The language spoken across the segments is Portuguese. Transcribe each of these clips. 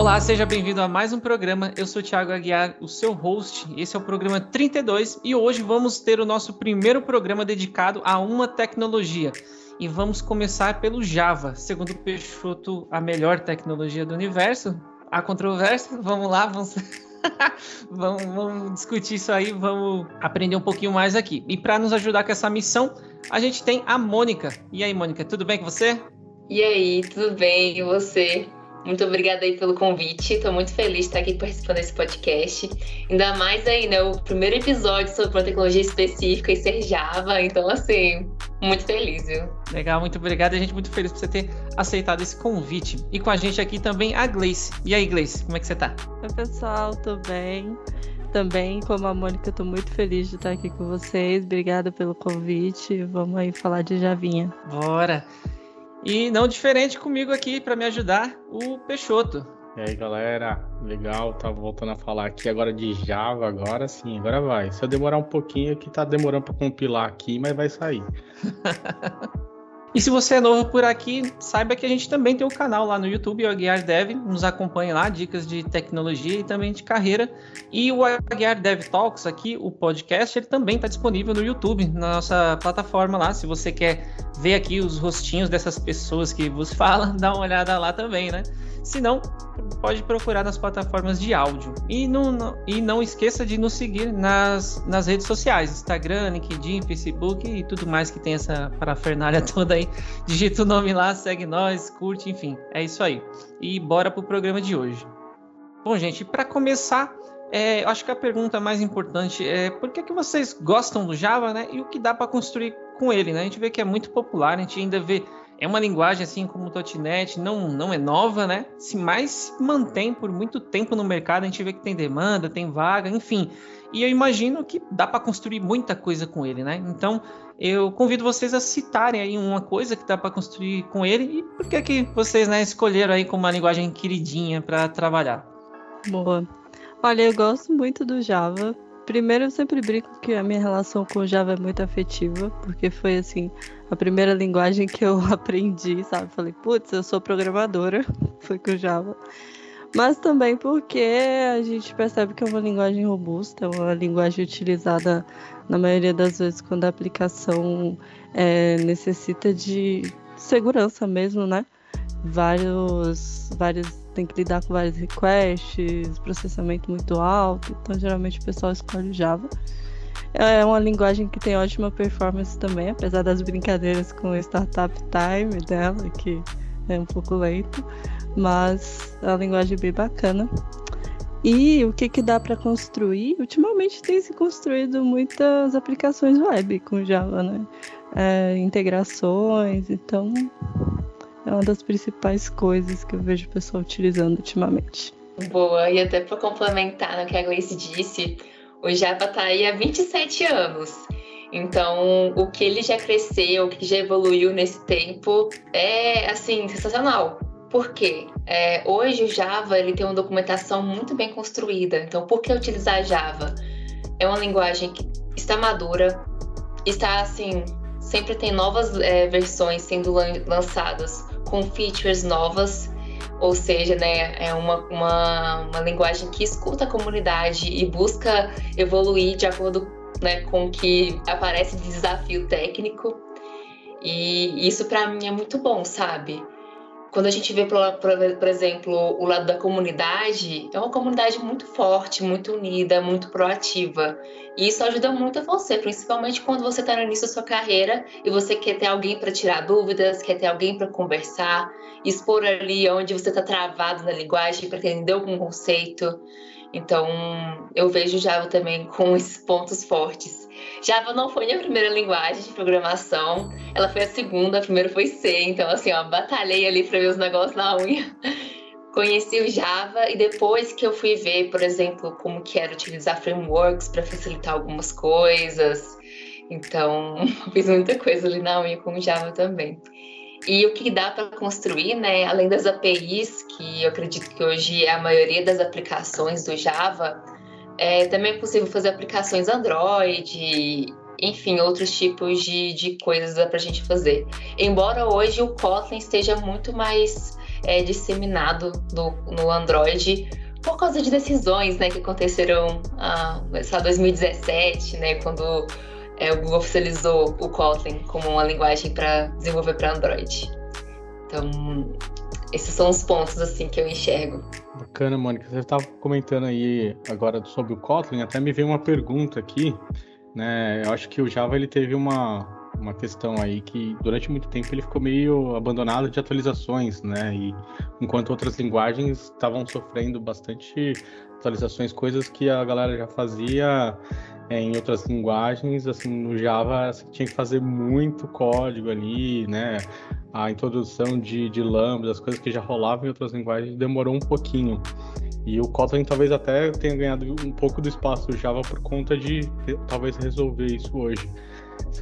Olá, seja bem-vindo a mais um programa. Eu sou o Thiago Aguiar, o seu host. Esse é o programa 32 e hoje vamos ter o nosso primeiro programa dedicado a uma tecnologia. E vamos começar pelo Java, segundo Peixoto, a melhor tecnologia do universo. Há controvérsia? Vamos lá, vamos. vamos, vamos, discutir isso aí, vamos aprender um pouquinho mais aqui. E para nos ajudar com essa missão, a gente tem a Mônica. E aí, Mônica, tudo bem com você? E aí, tudo bem? E você? Muito obrigada aí pelo convite. Estou muito feliz de estar aqui participando desse podcast. Ainda mais aí, né? O primeiro episódio sobre uma tecnologia específica e ser Java. Então, assim, muito feliz, viu? Legal, muito obrigado. A gente muito feliz por você ter aceitado esse convite. E com a gente aqui também a Gleice. E aí, Gleice, como é que você tá? Oi, pessoal, tô bem. Também, como a Mônica, tô muito feliz de estar aqui com vocês. Obrigada pelo convite. Vamos aí falar de Javinha. Bora! E não diferente comigo aqui para me ajudar, o Peixoto. E aí galera, legal, tá voltando a falar aqui agora de Java, agora sim, agora vai. Se eu demorar um pouquinho aqui, tá demorando para compilar aqui, mas vai sair. E se você é novo por aqui, saiba que a gente também tem um canal lá no YouTube, o Aguiar Dev. Nos acompanhe lá, dicas de tecnologia e também de carreira. E o Aguiar Dev Talks aqui, o podcast, ele também está disponível no YouTube, na nossa plataforma lá. Se você quer ver aqui os rostinhos dessas pessoas que vos falam, dá uma olhada lá também, né? Se não, pode procurar nas plataformas de áudio. E não, não, e não esqueça de nos seguir nas, nas redes sociais: Instagram, LinkedIn, Facebook e tudo mais que tem essa parafernália toda aí. Digita o nome lá, segue nós, curte, enfim. É isso aí. E bora pro programa de hoje. Bom, gente, para começar, é, acho que a pergunta mais importante é por que, que vocês gostam do Java, né? E o que dá para construir com ele, né? A gente vê que é muito popular, a gente ainda vê é uma linguagem assim como o .NET, não, não é nova, né? Se mais mantém por muito tempo no mercado, a gente vê que tem demanda, tem vaga, enfim. E eu imagino que dá para construir muita coisa com ele, né? Então, eu convido vocês a citarem aí uma coisa que dá para construir com ele e por que que vocês, né, escolheram aí como uma linguagem queridinha para trabalhar. Boa. Olha, eu gosto muito do Java. Primeiro, eu sempre brinco que a minha relação com o Java é muito afetiva, porque foi assim, a primeira linguagem que eu aprendi, sabe? Falei, putz, eu sou programadora, foi com Java. Mas também porque a gente percebe que é uma linguagem robusta, é uma linguagem utilizada na maioria das vezes quando a aplicação é, necessita de segurança mesmo, né? Vários, vários tem que lidar com vários requests, processamento muito alto, então geralmente o pessoal escolhe Java. É uma linguagem que tem ótima performance também, apesar das brincadeiras com o startup time dela, que é um pouco lento, mas é uma linguagem bem bacana. E o que, que dá para construir? Ultimamente tem se construído muitas aplicações web com Java, né? É, integrações, então é uma das principais coisas que eu vejo o pessoal utilizando ultimamente. Boa, e até para complementar no que a Gleice disse, o Java está aí há 27 anos. Então, o que ele já cresceu, o que já evoluiu nesse tempo é, assim, sensacional. Por quê? É, hoje o Java ele tem uma documentação muito bem construída. Então, por que utilizar Java? É uma linguagem que está madura, está assim, sempre tem novas é, versões sendo lançadas com features novas ou seja, né, é uma, uma, uma linguagem que escuta a comunidade e busca evoluir de acordo né, com o que aparece de desafio técnico. E isso para mim é muito bom, sabe? Quando a gente vê, por, exemplo, o lado da comunidade, é uma comunidade muito forte, muito unida, muito proativa. E isso ajuda muito a você, principalmente quando você está no início da sua carreira e você quer ter alguém para tirar dúvidas, quer ter alguém para conversar, expor ali onde você está travado na linguagem para entender algum conceito. Então, eu vejo Java também com esses pontos fortes. Java não foi minha primeira linguagem de programação, ela foi a segunda, a primeira foi C, então assim, ó, batalhei ali para ver os negócios na unha. Conheci o Java e depois que eu fui ver, por exemplo, como que era utilizar frameworks para facilitar algumas coisas. Então, fiz muita coisa ali na unha com o Java também. E o que dá para construir, né, além das APIs, que eu acredito que hoje é a maioria das aplicações do Java, é, também é possível fazer aplicações Android, enfim, outros tipos de, de coisas para a gente fazer. Embora hoje o Kotlin esteja muito mais é disseminado no, no Android por causa de decisões né, que aconteceram ah, 2017, né, quando é, o Google oficializou o Kotlin como uma linguagem para desenvolver para Android. Então, esses são os pontos assim que eu enxergo. Bacana, Mônica. Você estava comentando aí agora sobre o Kotlin, até me veio uma pergunta aqui, né? Eu acho que o Java ele teve uma uma questão aí que durante muito tempo ele ficou meio abandonado de atualizações, né? E enquanto outras linguagens estavam sofrendo bastante atualizações, coisas que a galera já fazia é, em outras linguagens, assim, no Java você tinha que fazer muito código ali, né? A introdução de, de lambda, as coisas que já rolavam em outras linguagens demorou um pouquinho. E o Kotlin talvez até tenha ganhado um pouco do espaço do Java por conta de talvez resolver isso hoje.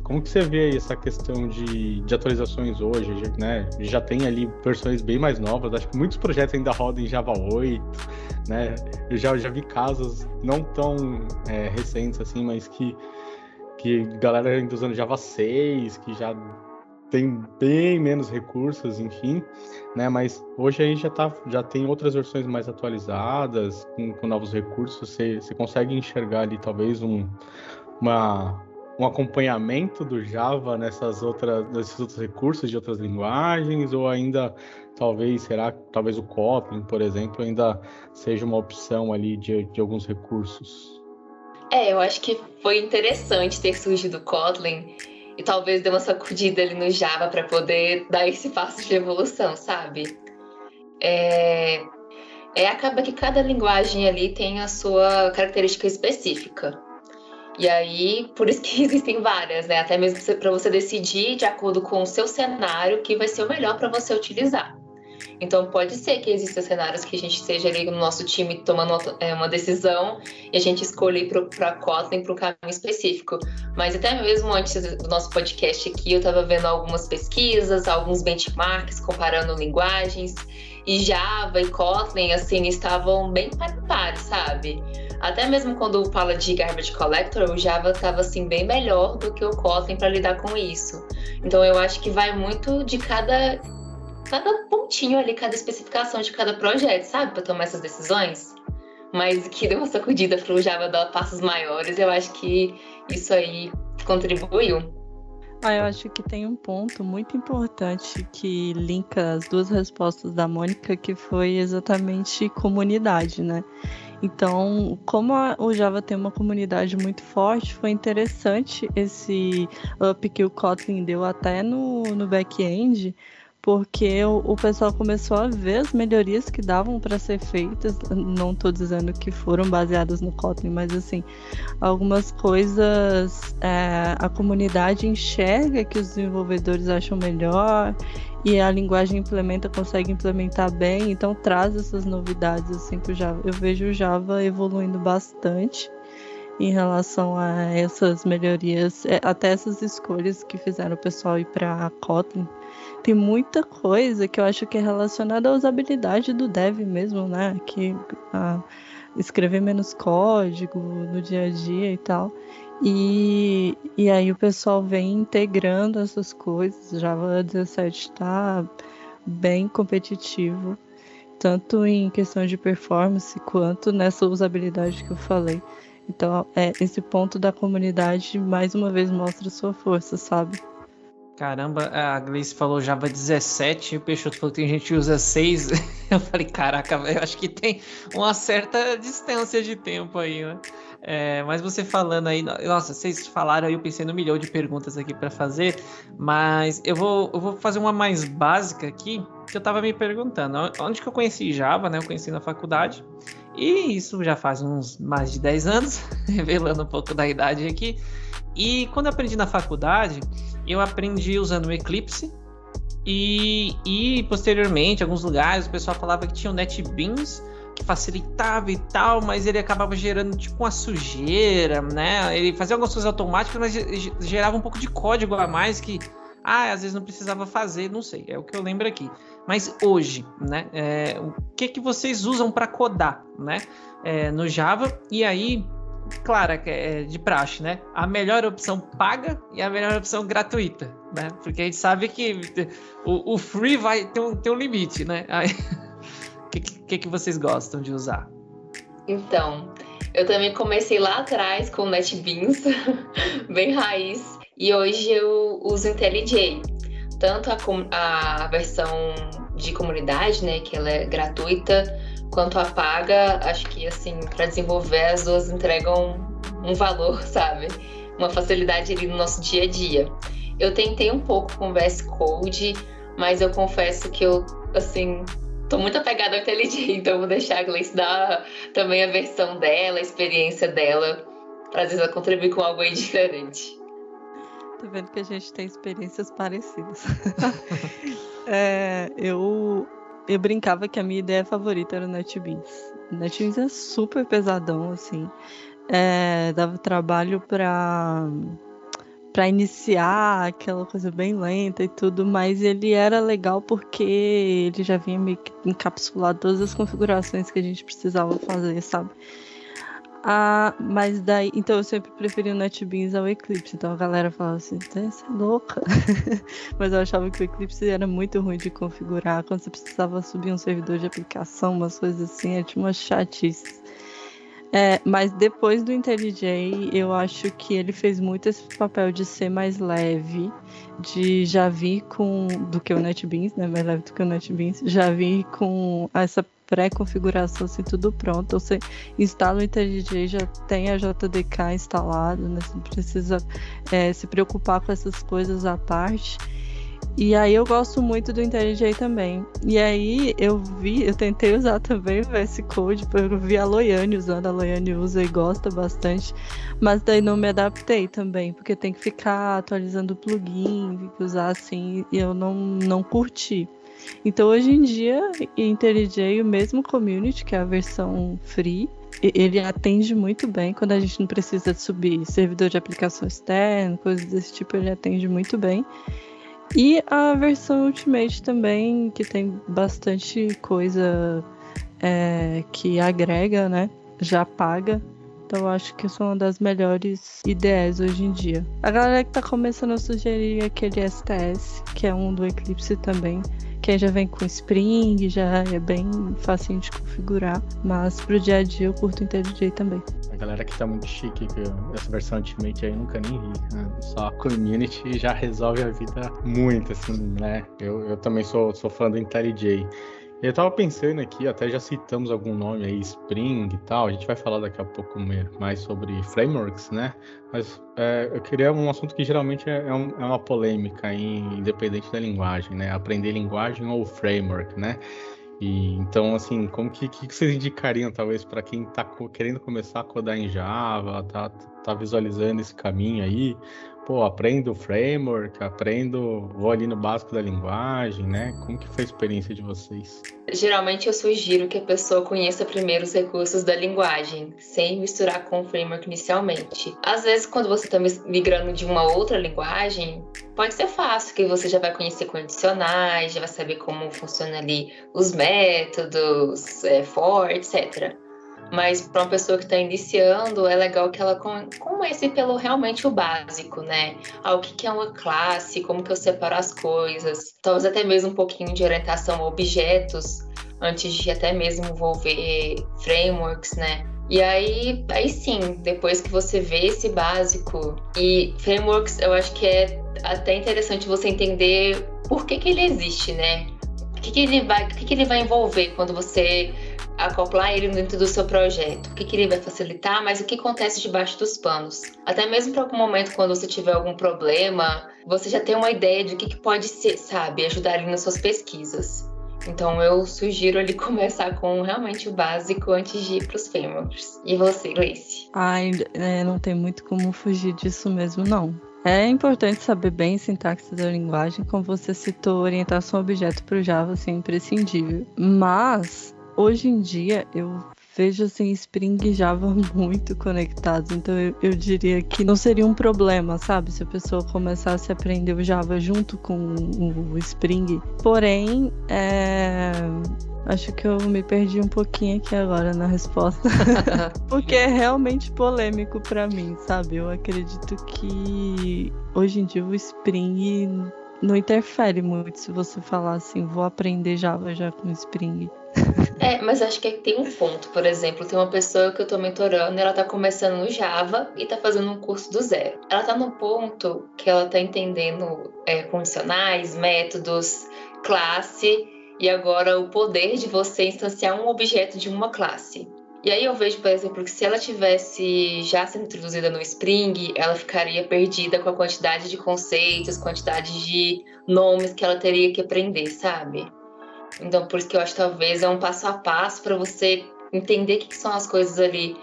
Como que você vê essa questão de, de atualizações hoje, né? Já tem ali versões bem mais novas, acho que muitos projetos ainda rodam em Java 8, né? Eu já, já vi casos não tão é, recentes assim, mas que, que galera ainda usando Java 6, que já tem bem menos recursos, enfim, né? Mas hoje aí já, tá, já tem outras versões mais atualizadas, com, com novos recursos, você, você consegue enxergar ali talvez um, uma, um acompanhamento do Java nessas outras, nesses outros recursos de outras linguagens, ou ainda talvez, será talvez o Kotlin, por exemplo, ainda seja uma opção ali de, de alguns recursos? É, eu acho que foi interessante ter surgido o Kotlin e talvez deu uma sacudida ali no Java para poder dar esse passo de evolução, sabe? É, é, acaba que cada linguagem ali tem a sua característica específica. E aí, por isso que existem várias, né? Até mesmo para você decidir de acordo com o seu cenário que vai ser o melhor para você utilizar. Então, pode ser que existam cenários que a gente esteja ali no nosso time tomando é, uma decisão e a gente escolha ir para Kotlin para um caminho específico. Mas até mesmo antes do nosso podcast aqui, eu estava vendo algumas pesquisas, alguns benchmarks comparando linguagens e Java e Kotlin, assim, estavam bem para sabe? Até mesmo quando fala de garbage collector, o Java estava assim bem melhor do que o Kotlin para lidar com isso. Então eu acho que vai muito de cada cada pontinho ali, cada especificação de cada projeto, sabe, para tomar essas decisões. Mas que deu uma sacudida para o Java dar passos maiores, eu acho que isso aí contribuiu. Ah, eu acho que tem um ponto muito importante que linka as duas respostas da Mônica, que foi exatamente comunidade, né? Então, como a, o Java tem uma comunidade muito forte, foi interessante esse up que o Kotlin deu até no, no back-end, porque o, o, pessoal começou a ver as melhorias que davam para ser feitas. Não estou dizendo que foram baseadas no Kotlin, mas assim, algumas coisas é, a comunidade enxerga que os desenvolvedores acham melhor e a linguagem implementa, consegue implementar bem, então traz essas novidades assim para Java. Eu vejo o Java evoluindo bastante em relação a essas melhorias, é, até essas escolhas que fizeram o pessoal ir para Kotlin tem muita coisa que eu acho que é relacionada à usabilidade do dev mesmo, né? Que a, escrever menos código no dia a dia e tal. E, e aí o pessoal vem integrando essas coisas. Java 17 está bem competitivo, tanto em questão de performance quanto nessa usabilidade que eu falei. Então, é, esse ponto da comunidade mais uma vez mostra sua força, sabe? Caramba, a Gleice falou Java 17 e o Peixoto falou que tem gente que usa 6. Eu falei, caraca, eu acho que tem uma certa distância de tempo aí, né? É, mas você falando aí, nossa, vocês falaram aí, eu pensei no milhão de perguntas aqui para fazer, mas eu vou, eu vou fazer uma mais básica aqui, que eu tava me perguntando. Onde que eu conheci Java, né? Eu conheci na faculdade, e isso já faz uns mais de 10 anos, revelando um pouco da idade aqui. E quando eu aprendi na faculdade, eu aprendi usando o Eclipse e, e posteriormente, em alguns lugares, o pessoal falava que tinha o NetBeans que facilitava e tal, mas ele acabava gerando tipo uma sujeira, né? Ele fazia algumas coisas automáticas, mas gerava um pouco de código a mais que, ah, às vezes não precisava fazer, não sei, é o que eu lembro aqui. Mas hoje, né? É, o que que vocês usam para codar, né? É, no Java e aí clara, que é de praxe, né? A melhor opção paga e a melhor opção gratuita, né? Porque a gente sabe que o, o free vai ter um, ter um limite, né? O que, que, que vocês gostam de usar? Então, eu também comecei lá atrás com NetBeans, bem raiz, e hoje eu uso IntelliJ. Tanto a, a versão de comunidade, né, que ela é gratuita, quanto a paga, acho que assim, para desenvolver as duas entregam um valor, sabe? Uma facilidade ali no nosso dia a dia. Eu tentei um pouco com VS Code, mas eu confesso que eu, assim, tô muito apegada ao IntelliJ, então vou deixar a Gleice dar também a versão dela, a experiência dela, para às vezes ela contribuir com algo aí diferente. Tô vendo que a gente tem experiências parecidas. é, eu, eu brincava que a minha ideia favorita era o NetBeans. O NetBeans é super pesadão, assim. É, dava trabalho para para iniciar aquela coisa bem lenta e tudo, mas ele era legal porque ele já vinha meio que encapsulado todas as configurações que a gente precisava fazer, sabe? Ah, mas daí, então eu sempre preferi o NetBeans ao Eclipse. Então a galera falava assim, você é louca. mas eu achava que o Eclipse era muito ruim de configurar. Quando você precisava subir um servidor de aplicação, umas coisas assim, é tipo uma chatice. É, mas depois do IntelliJ, eu acho que ele fez muito esse papel de ser mais leve, de já vir com. do que o NetBeans, né? Mais leve do que o NetBeans, já vir com essa pré-configuração, assim, tudo pronto. Você instala o IntelliJ, já tem a JDK instalado, né? Você não precisa é, se preocupar com essas coisas à parte. E aí eu gosto muito do IntelliJ também. E aí eu vi, eu tentei usar também o VS Code, porque eu vi a Loiane usando, a Loiane usa e gosta bastante, mas daí não me adaptei também, porque tem que ficar atualizando o plugin, tem que usar assim, e eu não, não curti. Então hoje em dia, IntelliJ, o mesmo community, que é a versão free, ele atende muito bem quando a gente não precisa subir servidor de aplicação externo, coisas desse tipo, ele atende muito bem. E a versão Ultimate também, que tem bastante coisa é, que agrega, né? Já paga. Então acho que são uma das melhores ideias hoje em dia. A galera que tá começando a sugerir aquele STS, que é um do Eclipse também, que já vem com Spring, já é bem facinho de configurar. Mas pro dia a dia eu curto IntelliJ também galera que tá muito chique, que essa versão Ultimate aí nunca nem vi. Né? Só a community já resolve a vida muito, assim, né? Eu, eu também sou, sou fã do IntelliJ. Eu tava pensando aqui, até já citamos algum nome aí, Spring e tal, a gente vai falar daqui a pouco mais sobre frameworks, né? Mas é, eu queria um assunto que geralmente é, é, um, é uma polêmica, independente da linguagem, né? Aprender linguagem ou framework, né? E então, assim, como que, que vocês indicariam, talvez, para quem está querendo começar a codar em Java, tá, tá visualizando esse caminho aí? Pô, aprendo o framework, aprendo, vou ali no básico da linguagem, né? Como que foi a experiência de vocês? Geralmente eu sugiro que a pessoa conheça primeiro os recursos da linguagem, sem misturar com o framework inicialmente. Às vezes, quando você está migrando de uma outra linguagem, pode ser fácil, que você já vai conhecer condicionais, já vai saber como funciona ali os métodos, é, for, etc. Mas para uma pessoa que está iniciando, é legal que ela comece pelo realmente o básico, né? Ah, o que é uma classe, como que eu separo as coisas, talvez até mesmo um pouquinho de orientação a objetos, antes de até mesmo envolver frameworks, né? E aí, aí sim, depois que você vê esse básico e frameworks, eu acho que é até interessante você entender por que, que ele existe, né? O que, que ele vai, o que, que ele vai envolver quando você acoplar ele dentro do seu projeto, o que, que ele vai facilitar, mas o que acontece debaixo dos panos. Até mesmo para algum momento, quando você tiver algum problema, você já tem uma ideia de o que, que pode ser, sabe, ajudar ali nas suas pesquisas. Então eu sugiro ele começar com realmente o básico antes de ir para os frameworks. E você, Gleice? Ai, é, não tem muito como fugir disso mesmo, não. É importante saber bem a sintaxe da linguagem, como você citou, orientação objeto para o Java, assim, imprescindível. Mas hoje em dia eu vejo assim Spring e Java muito conectados, então eu, eu, diria que não seria um problema, sabe, se a pessoa começasse a aprender o Java junto com o Spring. Porém, é, Acho que eu me perdi um pouquinho aqui agora na resposta. Porque é realmente polêmico para mim, sabe? Eu acredito que hoje em dia o Spring não interfere muito se você falar assim, vou aprender Java já com Spring. É, mas acho que tem um ponto. Por exemplo, tem uma pessoa que eu tô mentorando, ela tá começando no Java e tá fazendo um curso do zero. Ela tá no ponto que ela tá entendendo é, condicionais, métodos, classe e agora o poder de você instanciar um objeto de uma classe. E aí eu vejo, por exemplo, que se ela tivesse já sendo introduzida no Spring, ela ficaria perdida com a quantidade de conceitos, quantidade de nomes que ela teria que aprender, sabe? Então, por isso que eu acho que talvez é um passo a passo para você entender o que, são as coisas ali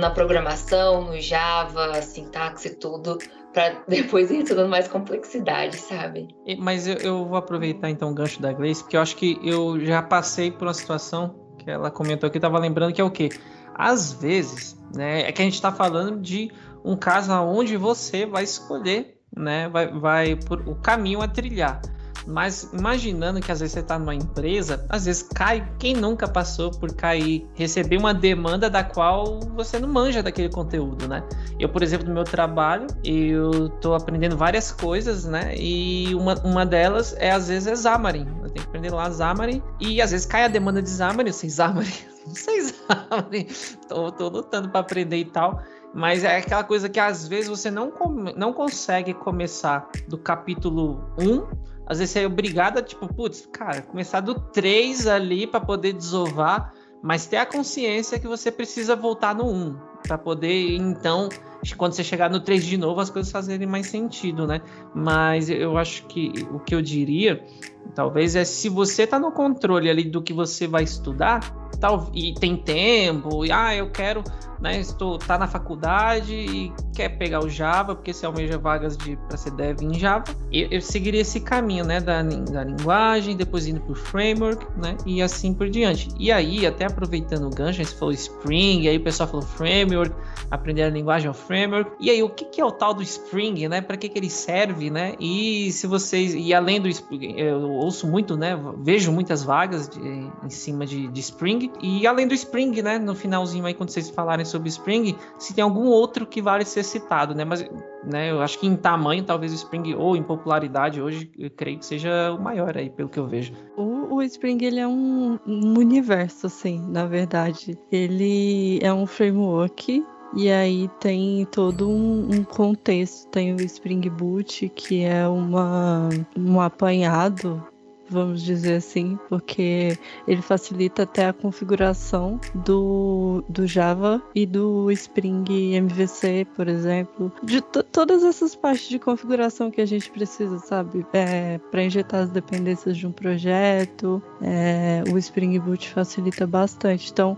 na programação, no Java, sintaxe e tudo, para depois ir dando mais complexidade, sabe? Mas eu, vou aproveitar então o gancho da Gleice, porque eu acho que eu já passei por uma situação que ela comentou aqui, estava lembrando que é o quê? Às vezes, né, é que a gente está falando de um caso onde você vai escolher, né, vai, vai por o caminho a trilhar. Mas imaginando que às vezes você está numa empresa, às vezes cai. Quem nunca passou por cair, receber uma demanda da qual você não manja daquele conteúdo, né? Eu, por exemplo, no meu trabalho, eu estou aprendendo várias coisas, né? E uma, uma delas é às vezes é Xamarin. Eu tenho que aprender lá Xamarin e às vezes cai a demanda de Xamarin, eu sei Xamarin, não sei Xamarin. tô lutando para aprender e tal. Mas é aquela coisa que às vezes você não, não consegue começar do capítulo 1 às vezes você é obrigado a, tipo, putz, cara, começar do 3 ali para poder desovar, mas ter a consciência que você precisa voltar no 1 para poder, então, quando você chegar no 3 de novo, as coisas fazerem mais sentido, né? Mas eu acho que o que eu diria, talvez, é se você tá no controle ali do que você vai estudar, tal, e tem tempo, e ah, eu quero né, estou tá na faculdade e quer pegar o Java, porque se almeja vagas de para ser dev em Java, eu, eu, seguiria esse caminho, né, da, da linguagem, depois indo para o framework, né, e assim por diante. E aí, até aproveitando o gancho, você falou Spring, aí o pessoal falou framework, aprender a linguagem ao framework. E aí, o que, que é o tal do Spring, né? Para que, que ele serve, né? E se vocês e além do Spring, eu ouço muito, né? Vejo muitas vagas de, em cima de, de Spring e além do Spring, né? No finalzinho aí quando vocês falarem sobre Spring, se tem algum outro que vale ser citado, né? Mas né, eu acho que em tamanho, talvez o Spring, ou em popularidade hoje, eu creio que seja o maior aí, pelo que eu vejo. O, o Spring, ele é um, um universo, assim, na verdade. Ele é um framework e aí tem todo um, um, contexto, tem o Spring Boot, que é uma, um apanhado vamos dizer assim, porque ele facilita até a configuração do, do Java e do Spring MVC, por exemplo, de todas essas partes de configuração que a gente precisa, sabe, é, para injetar as dependências de um projeto, é, o Spring Boot facilita bastante. Então,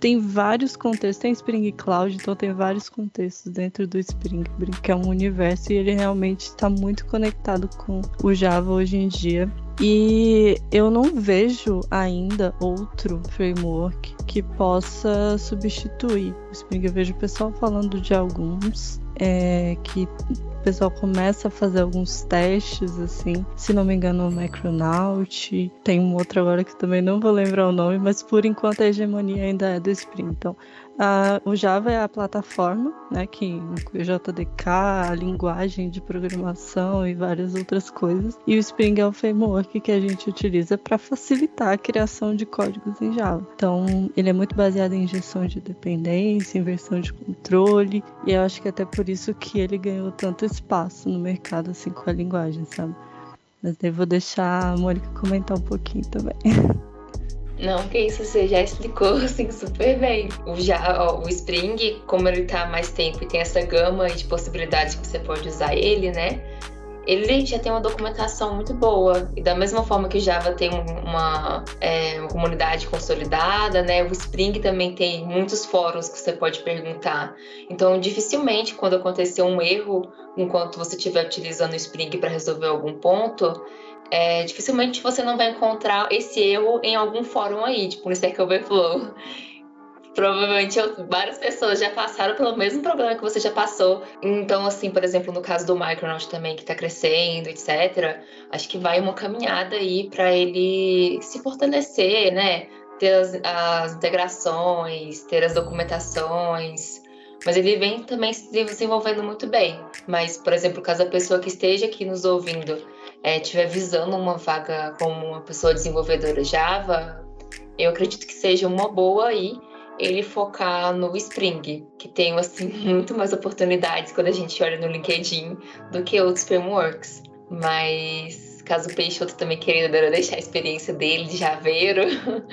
tem vários contextos, tem Spring Cloud, então tem vários contextos dentro do Spring, que é um universo e ele realmente está muito conectado com o Java hoje em dia. E eu não vejo ainda outro framework que possa substituir o Spring. Eu vejo o pessoal falando de alguns é, que o pessoal começa a fazer alguns testes, assim. Se não me engano, o Macronaut. Tem um outro agora que também não vou lembrar o nome, mas por enquanto a hegemonia ainda é do Spring. Então, Uh, o Java é a plataforma, né, que inclui o JDK, a linguagem de programação e várias outras coisas. E o Spring é o framework que a gente utiliza para facilitar a criação de códigos em Java. Então, ele é muito baseado em injeção de dependência, inversão de controle, e eu acho que até por isso que ele ganhou tanto espaço no mercado assim com a linguagem, sabe? Mas daí vou deixar a Mônica comentar um pouquinho também. Não, que isso, você já explicou assim super bem. O, já, ó, o Spring, como ele tá mais tempo e tem essa gama de possibilidades que você pode usar ele, né? Ele já tem uma documentação muito boa. E da mesma forma que o Java tem uma, é, uma comunidade consolidada, né? O Spring também tem muitos fóruns que você pode perguntar. Então, dificilmente, quando acontecer um erro, enquanto você estiver utilizando o Spring para resolver algum ponto, é, dificilmente você não vai encontrar esse erro em algum fórum aí, tipo no Stack Overflow. Provavelmente várias pessoas já passaram pelo mesmo problema que você já passou. Então, assim, por exemplo, no caso do Micronaut também, que está crescendo, etc., acho que vai uma caminhada aí para ele se fortalecer, né? Ter as, as integrações, ter as documentações. Mas ele vem também se desenvolvendo muito bem. Mas, por exemplo, caso a pessoa que esteja aqui nos ouvindo é, estiver visando uma vaga como uma pessoa desenvolvedora Java, eu acredito que seja uma boa aí ele focar no Spring, que tem assim muito mais oportunidades quando a gente olha no LinkedIn do que outros frameworks. Mas caso o Peixoto também queira deixar a experiência dele de javeiro,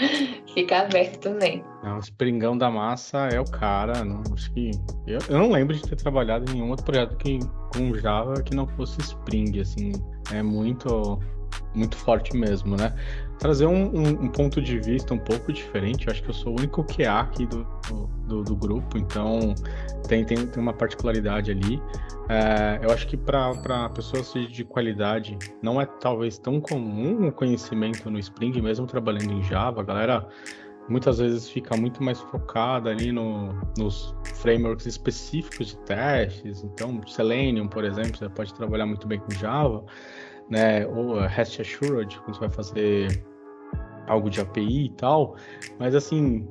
fica aberto também. Não, Springão da massa é o cara. Não, acho que eu, eu não lembro de ter trabalhado em nenhum outro projeto que, com Java que não fosse Spring, assim, é muito muito forte mesmo, né? Trazer um, um, um, ponto de vista um pouco diferente. Eu acho que eu sou o único QA aqui do, do, do grupo, então tem, tem, tem uma particularidade ali. É, eu acho que para pessoas de qualidade não é talvez tão comum o conhecimento no Spring, mesmo trabalhando em Java. A galera muitas vezes fica muito mais focada ali no, nos frameworks específicos de testes. Então, Selenium, por exemplo, você pode trabalhar muito bem com Java né? Ou REST Assured, quando você vai fazer algo de API e tal. Mas assim,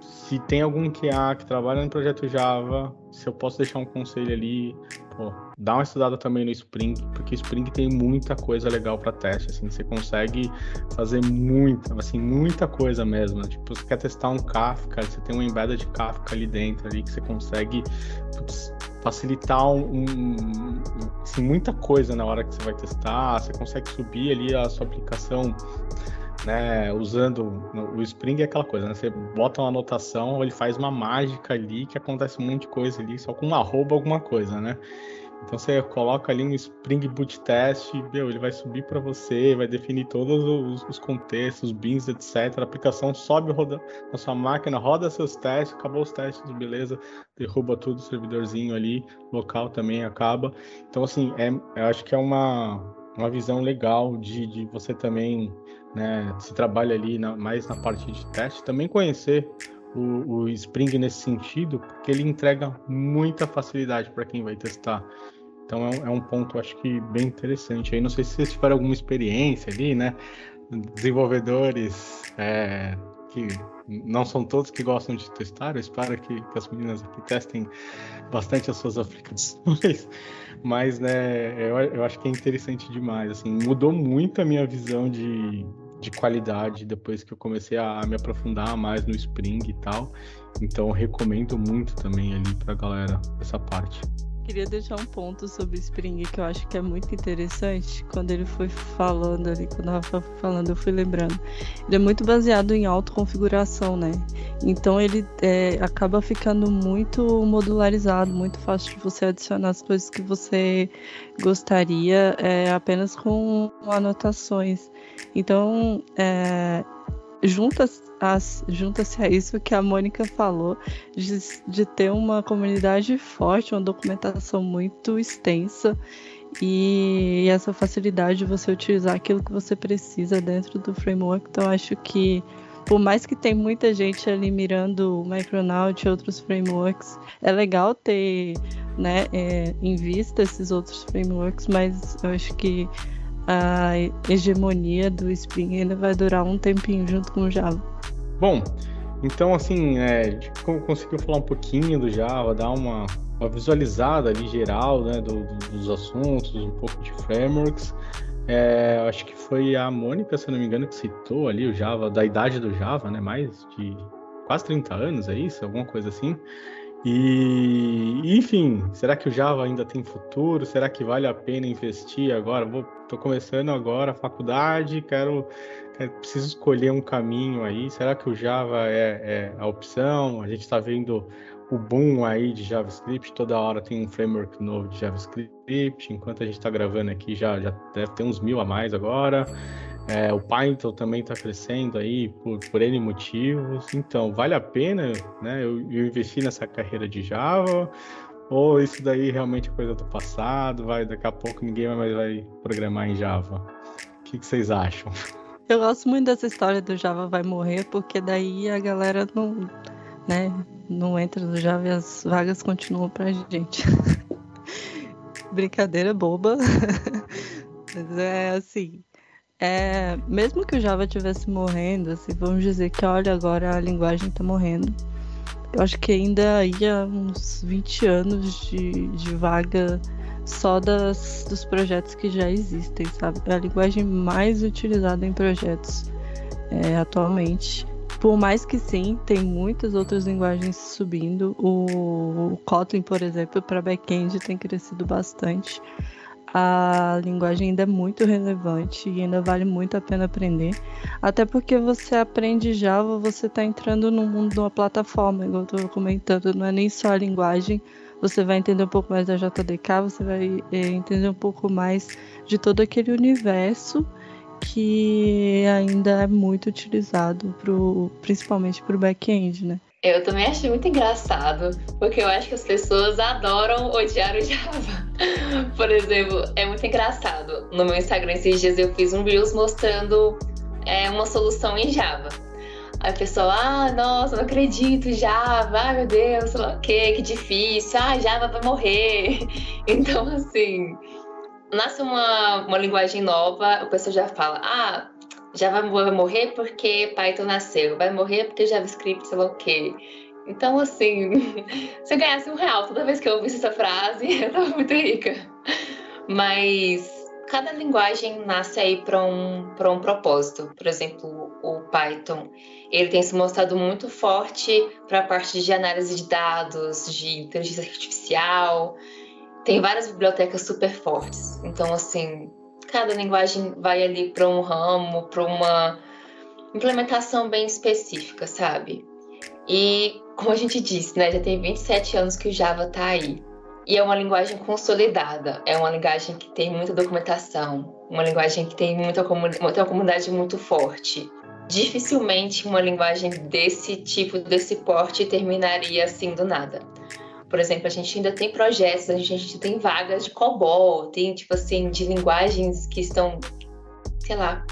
se tem algum QA que trabalha no projeto Java, se eu posso deixar um conselho ali, pô, dá uma estudada também no Spring, porque Spring tem muita coisa legal para teste, assim, você consegue fazer muita, assim, muita coisa mesmo. Né? Tipo, você quer testar um Kafka, você tem uma embeda de Kafka ali dentro ali que você consegue putz, facilitar um, um, assim, muita coisa na hora que você vai testar, você consegue subir ali a sua aplicação né, usando o Spring é aquela coisa, né? Você bota uma anotação, ele faz uma mágica ali que acontece um monte de coisa ali, só com um arroba alguma coisa, né? Então você coloca ali um Spring Boot Test, meu, ele vai subir para você, vai definir todos os, os contextos, bins, etc. A aplicação sobe roda, na sua máquina, roda seus testes, acabou os testes, beleza, derruba tudo, o servidorzinho ali, local também acaba. Então, assim, é, eu acho que é uma, uma visão legal de, de você também, né, se trabalha ali na, mais na parte de teste, também conhecer o, o Spring nesse sentido, porque ele entrega muita facilidade para quem vai testar. Então é, é, um ponto, acho que, bem interessante. Aí não sei se vocês tiveram alguma experiência ali, né? Desenvolvedores é, que não são todos que gostam de testar, eu espero que, que, as meninas aqui testem bastante as suas aplicações, mas né, eu, eu acho que é interessante demais. Assim, mudou muito a minha visão de, de qualidade depois que eu comecei a, me aprofundar mais no Spring e tal. Então recomendo muito também ali pra galera essa parte. Queria deixar um ponto sobre o Spring que eu acho que é muito interessante. Quando ele foi falando ali, quando ela foi falando, eu fui lembrando. Ele é muito baseado em autoconfiguração, né? Então ele é, acaba ficando muito modularizado, muito fácil de você adicionar as coisas que você gostaria é, apenas com anotações. Então, é, junta-se junta a isso que a Mônica falou, de, de ter uma comunidade forte, uma documentação muito extensa e, essa facilidade de você utilizar aquilo que você precisa dentro do framework. Então, acho que por mais que tem muita gente ali mirando o Micronaut e outros frameworks, é legal ter né, é, em vista esses outros frameworks, mas eu acho que a hegemonia do Spring ainda vai durar um tempinho junto com o Java. Bom, então assim, é, conseguiu falar um pouquinho do Java, dar uma, uma visualizada ali geral né, do, do, dos assuntos, um pouco de frameworks. É, acho que foi a Mônica, se não me engano, que citou ali o Java, da idade do Java, né? Mais de quase 30 anos, é isso? Alguma coisa assim. E, enfim, será que o Java ainda tem futuro? Será que vale a pena investir agora? Vou, tô começando agora a faculdade, quero, quero preciso escolher um caminho aí. Será que o Java é, é a opção? A gente está vendo o boom aí de JavaScript, toda hora tem um framework novo de JavaScript. Enquanto a gente está gravando aqui, já, já deve ter uns mil a mais agora. É, o Python também está crescendo aí por, por N motivos. Então, vale a pena né, eu, eu investir nessa carreira de Java? Ou isso daí realmente é coisa do passado? Vai, daqui a pouco ninguém mais vai programar em Java? O que, que vocês acham? Eu gosto muito dessa história do Java vai morrer, porque daí a galera não né, não entra no Java e as vagas continuam pra gente. Brincadeira boba. Mas é assim. É, mesmo que o Java estivesse morrendo, assim, vamos dizer que olha, agora a linguagem está morrendo. Eu acho que ainda ia uns 20 anos de, de vaga só das, dos projetos que já existem, sabe? É a linguagem mais utilizada em projetos é, atualmente. Por mais que sim, tem muitas outras linguagens subindo. O, o Kotlin, por exemplo, para back-end tem crescido bastante. A linguagem ainda é muito relevante e ainda vale muito a pena aprender. Até porque você aprende Java, você está entrando no mundo de uma plataforma, igual eu estou comentando, não é nem só a linguagem, você vai entender um pouco mais da JDK, você vai é, entender um pouco mais de todo aquele universo que ainda é muito utilizado pro, principalmente para o back-end, né? Eu também achei muito engraçado, porque eu acho que as pessoas adoram odiar o Java. Por exemplo, é muito engraçado. No meu Instagram esses dias eu fiz um Reels mostrando é, uma solução em Java. Aí a pessoa, ah, nossa, não acredito, Java, ai meu Deus, sei lá o que, que difícil, ah, Java vai morrer. Então, assim, nasce uma, uma linguagem nova, a pessoa já fala, ah, já vai morrer porque Python nasceu, vai morrer porque JavaScript, sei lá o quê. Então, assim, se eu ganhasse um real toda vez que eu ouvisse essa frase, eu tava muito rica. Mas cada linguagem nasce aí para um, um propósito. Por exemplo, o Python, ele tem se mostrado muito forte para a parte de análise de dados, de inteligência artificial, tem várias bibliotecas super fortes. Então, assim, cada linguagem vai ali para um ramo, para uma implementação bem específica, sabe? E, como a gente disse, né, já tem 27 anos que o Java está aí. E é uma linguagem consolidada, é uma linguagem que tem muita documentação, uma linguagem que tem muita comunidade, uma comunidade muito forte. Dificilmente uma linguagem desse tipo, desse porte, terminaria assim do nada. Por exemplo, a gente ainda tem projetos, a gente, a gente tem vagas de COBOL, tem, tipo assim, de linguagens que estão, sei lá,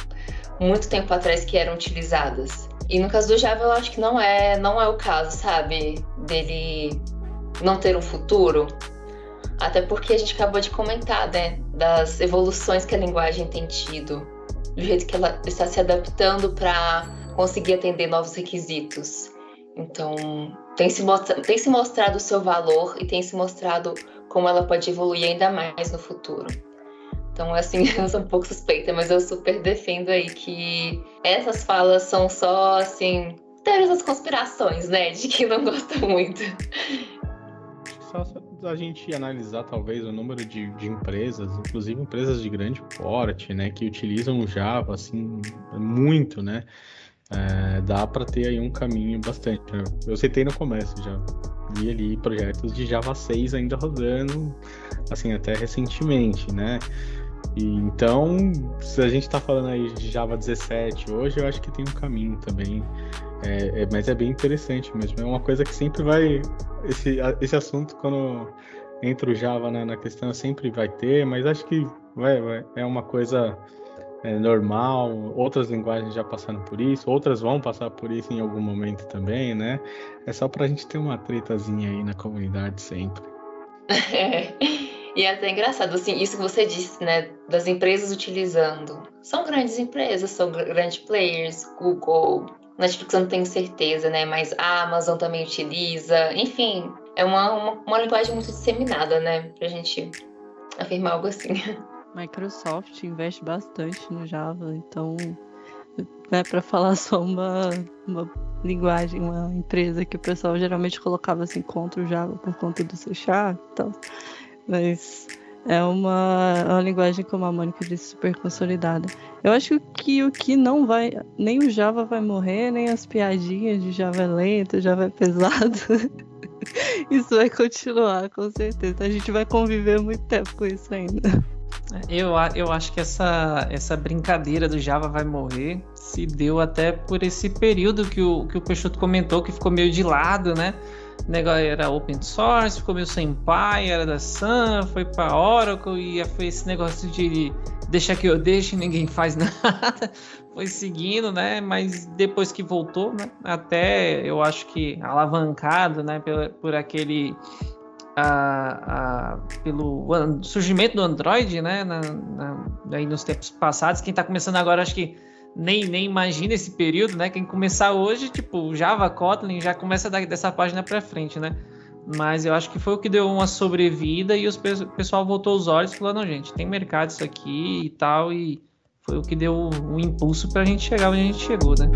muito tempo atrás que eram utilizadas. E no caso do Java, eu acho que não é, não é o caso, sabe? Dele não ter um futuro. Até porque a gente acabou de comentar, né? Das evoluções que a linguagem tem tido. Do jeito que ela está se adaptando para conseguir atender novos requisitos. Então, tem se, mostra, tem se mostrado o seu valor e tem se mostrado como ela pode evoluir ainda mais no futuro. Então, assim, eu sou um pouco suspeita, mas eu super defendo aí que essas falas são só, assim, teorias das conspirações, né? De quem não gosta muito. Só a gente analisar, talvez, o número de, de empresas, inclusive empresas de grande porte, né, que utilizam o Java, assim, muito, né? É, dá para ter aí um caminho bastante. Né? Eu citei no começo já. Vi ali projetos de Java 6 ainda rodando, assim, até recentemente, né? E, então, se a gente está falando aí de Java 17 hoje, eu acho que tem um caminho também. É, é, mas é bem interessante mesmo. É uma coisa que sempre vai. Esse, esse assunto, quando entra o Java na, na questão, sempre vai ter, mas acho que vai, vai, é uma coisa é, normal, outras linguagens já passaram por isso, outras vão passar por isso em algum momento também, né? É só para a gente ter uma tretazinha aí na comunidade sempre. E é até engraçado, assim, isso que você disse, né, das empresas utilizando. São grandes empresas, são grandes players, Google, Netflix eu não tenho certeza, né, mas a Amazon também utiliza, enfim, é uma, uma, uma linguagem muito disseminada, né, pra gente afirmar algo assim. Microsoft investe bastante no Java, então é para falar só uma, uma linguagem, uma empresa que o pessoal geralmente colocava assim contra o Java por conta do C Sharp e tal. Mas é uma, uma linguagem, como a Mônica disse, super consolidada. Eu acho que o que não vai. Nem o Java vai morrer, nem as piadinhas de Java é lento, Java é pesado. isso vai continuar, com certeza. A gente vai conviver muito tempo com isso ainda. Eu, eu acho que essa, essa brincadeira do Java vai morrer se deu até por esse período que o, que o Peixoto comentou, que ficou meio de lado, né? O negócio era open source, ficou meio sem pai, era da Sun, foi para Oracle e foi esse negócio de, deixa que eu deixe, ninguém faz nada. Foi seguindo, né? Mas depois que voltou, né? Até eu acho que alavancado, né? Por, por aquele. A, a, pelo surgimento do Android, né? Na, na, aí nos tempos passados. Quem está começando agora, acho que nem, nem imagina esse período, né? Quem começar hoje, tipo, Java, Kotlin, já começa dessa página para frente, né? Mas eu acho que foi o que deu uma sobrevida e o pessoal voltou os olhos falando, gente, tem mercado isso aqui e tal, e foi o que deu o, o impulso para a gente chegar onde a gente chegou, né?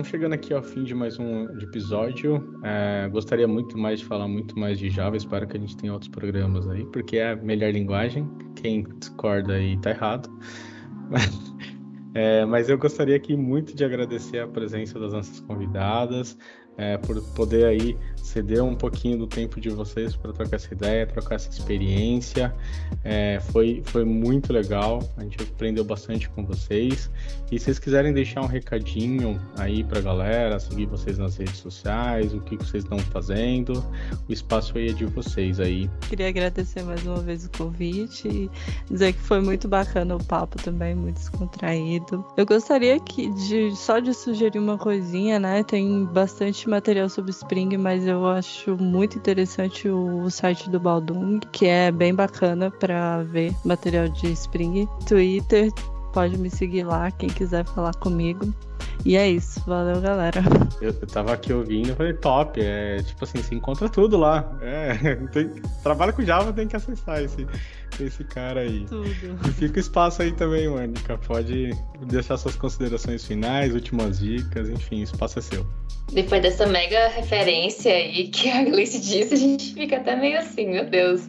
Vamos chegando aqui ao fim de mais um episódio. É, gostaria muito mais de falar muito mais de Java. Espero que a gente tenha outros programas aí, porque é a melhor linguagem. Quem discorda aí tá errado. É, mas eu gostaria aqui muito de agradecer a presença das nossas convidadas, é, por poder aí ceder um pouquinho do tempo de vocês para trocar essa ideia, trocar essa experiência. É, foi, foi muito legal, a gente aprendeu bastante com vocês. E se vocês quiserem deixar um recadinho aí para a galera, seguir vocês nas redes sociais, o que vocês estão fazendo, o espaço aí é de vocês aí. Queria agradecer mais uma vez o convite e dizer que foi muito bacana o papo também, muito descontraído. Eu gostaria que de, só de sugerir uma coisinha, né? Tem bastante material sobre Spring, mas eu acho muito interessante o, site do Baldung, que é bem bacana para ver material de Spring. Twitter, pode me seguir lá, quem quiser falar comigo. E é isso, valeu galera. Eu, eu tava aqui ouvindo e falei, top, é tipo assim, se encontra tudo lá. É, tem, trabalha com Java, tem que acessar esse, esse cara aí. Tudo. E fica o espaço aí também, Mônica. Pode deixar suas considerações finais, últimas dicas, enfim, o espaço é seu. Depois dessa mega referência aí que a Gleice disse, a gente fica até meio assim, meu Deus.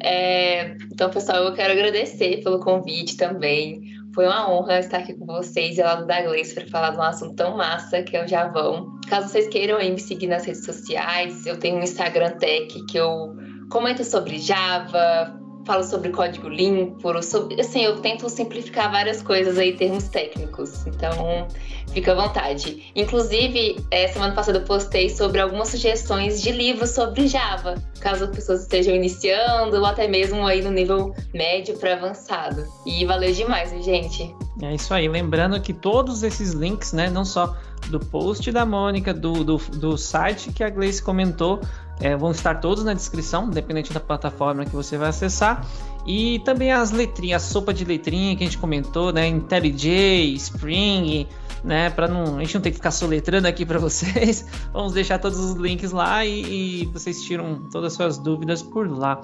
É, então, pessoal, eu quero agradecer pelo convite também. Foi uma honra estar aqui com vocês e ao lado da Gleice para falar de um assunto tão massa que é o Javão. Caso vocês queiram me seguir nas redes sociais, eu tenho um Instagram Tech que eu comento sobre Java, falo sobre código limpo, sobre, assim, eu tento simplificar várias coisas aí, termos técnicos. Então, fica à vontade. Inclusive, é, semana passada eu postei sobre algumas sugestões de livros sobre Java, caso as pessoas estejam iniciando ou até mesmo aí no nível médio para avançado. E valeu demais, gente. É isso aí. Lembrando que todos esses links, né, não só do post da Mônica, do, do, do site que a Gleice comentou, é, vão estar todos na descrição, dependente da plataforma que você vai acessar. E também as letrinhas, a sopa de letrinha que a gente comentou, né? IntelliJ, Spring, né? Para não, a gente não ter que ficar soletrando aqui para vocês. Vamos deixar todos os links lá e, e vocês tiram todas as suas dúvidas por lá.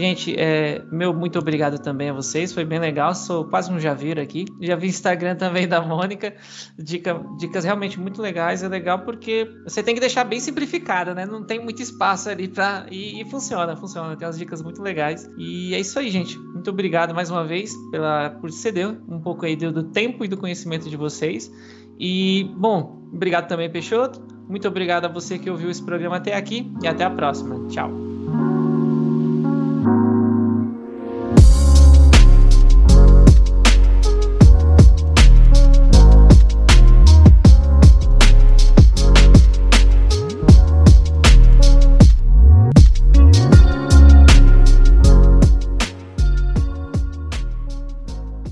Gente, é, meu muito obrigado também a vocês, foi bem legal. Sou quase um javeiro aqui. Já vi Instagram também da Mônica, Dica, dicas realmente muito legais. É legal porque você tem que deixar bem simplificada, né? Não tem muito espaço ali para e, e, funciona, funciona. Tem umas dicas muito legais. E é isso aí, gente. Muito obrigado mais uma vez pela por ceder um pouco aí do tempo e do conhecimento de vocês. E bom, obrigado também Peixoto. Muito obrigado a você que ouviu esse programa até aqui e até a próxima. Tchau.